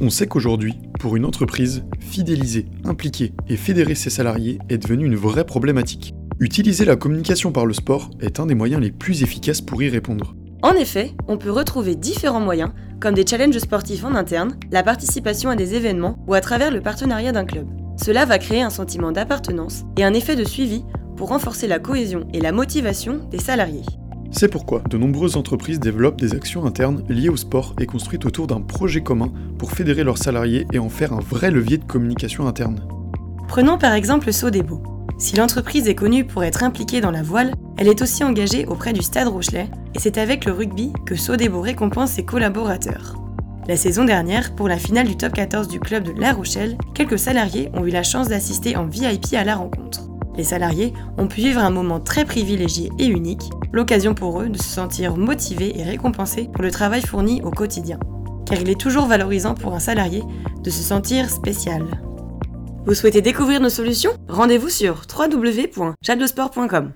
On sait qu'aujourd'hui, pour une entreprise, fidéliser, impliquer et fédérer ses salariés est devenu une vraie problématique. Utiliser la communication par le sport est un des moyens les plus efficaces pour y répondre. En effet, on peut retrouver différents moyens, comme des challenges sportifs en interne, la participation à des événements ou à travers le partenariat d'un club. Cela va créer un sentiment d'appartenance et un effet de suivi pour renforcer la cohésion et la motivation des salariés. C'est pourquoi de nombreuses entreprises développent des actions internes liées au sport et construites autour d'un projet commun pour fédérer leurs salariés et en faire un vrai levier de communication interne. Prenons par exemple Sodebo. Si l'entreprise est connue pour être impliquée dans la voile, elle est aussi engagée auprès du Stade Rochelet et c'est avec le rugby que Sodebo récompense ses collaborateurs. La saison dernière, pour la finale du top 14 du club de La Rochelle, quelques salariés ont eu la chance d'assister en VIP à la rencontre. Les salariés ont pu vivre un moment très privilégié et unique, l'occasion pour eux de se sentir motivés et récompensés pour le travail fourni au quotidien. Car il est toujours valorisant pour un salarié de se sentir spécial. Vous souhaitez découvrir nos solutions? Rendez-vous sur www.jadosport.com.